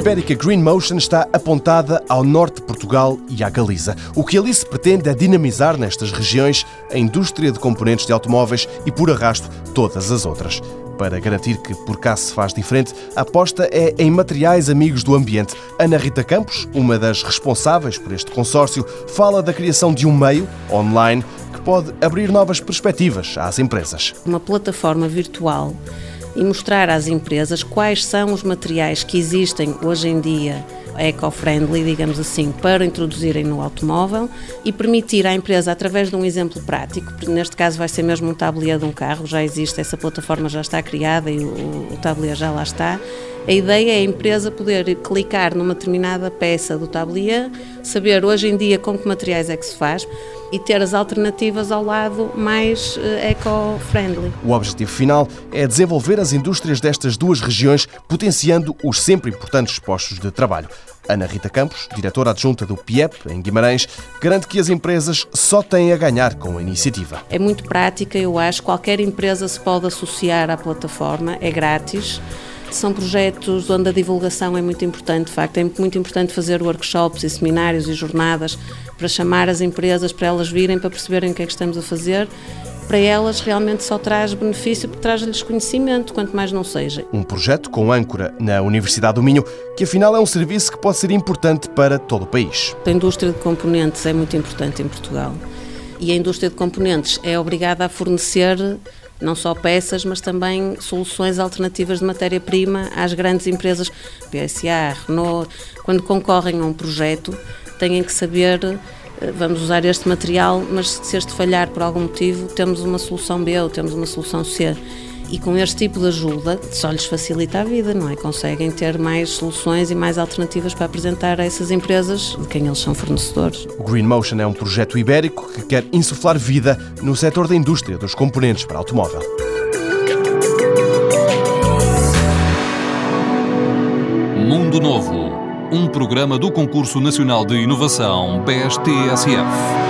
ibérica Green Motion está apontada ao norte de Portugal e à Galiza. O que ali se pretende é dinamizar nestas regiões a indústria de componentes de automóveis e, por arrasto, todas as outras. Para garantir que por cá se faz diferente, a aposta é em materiais amigos do ambiente. Ana Rita Campos, uma das responsáveis por este consórcio, fala da criação de um meio online pode abrir novas perspectivas às empresas. Uma plataforma virtual e mostrar às empresas quais são os materiais que existem hoje em dia eco-friendly, digamos assim, para introduzirem no automóvel e permitir à empresa, através de um exemplo prático, neste caso vai ser mesmo um tabuleiro de um carro, já existe, essa plataforma já está criada e o, o tabuleiro já lá está, a ideia é a empresa poder clicar numa determinada peça do tabuleiro, saber hoje em dia com que materiais é que se faz e ter as alternativas ao lado mais eh, eco-friendly. O objetivo final é desenvolver as indústrias destas duas regiões, potenciando os sempre importantes postos de trabalho. Ana Rita Campos, diretora adjunta do PIEP, em Guimarães, garante que as empresas só têm a ganhar com a iniciativa. É muito prática, eu acho. Qualquer empresa se pode associar à plataforma, é grátis. São projetos onde a divulgação é muito importante, de facto. É muito importante fazer workshops e seminários e jornadas para chamar as empresas, para elas virem, para perceberem o que é que estamos a fazer para elas realmente só traz benefício porque traz-lhes conhecimento, quanto mais não seja. Um projeto com âncora na Universidade do Minho, que afinal é um serviço que pode ser importante para todo o país. A indústria de componentes é muito importante em Portugal e a indústria de componentes é obrigada a fornecer não só peças, mas também soluções alternativas de matéria-prima às grandes empresas, PSA, Renault, quando concorrem a um projeto, têm que saber eh, vamos usar este material, mas se este falhar por algum motivo, temos uma solução B ou temos uma solução C. E com este tipo de ajuda, só lhes facilita a vida, não é? Conseguem ter mais soluções e mais alternativas para apresentar a essas empresas de quem eles são fornecedores. O Green Motion é um projeto ibérico que quer insuflar vida no setor da indústria dos componentes para automóvel. Mundo Novo, um programa do Concurso Nacional de Inovação BSTSF.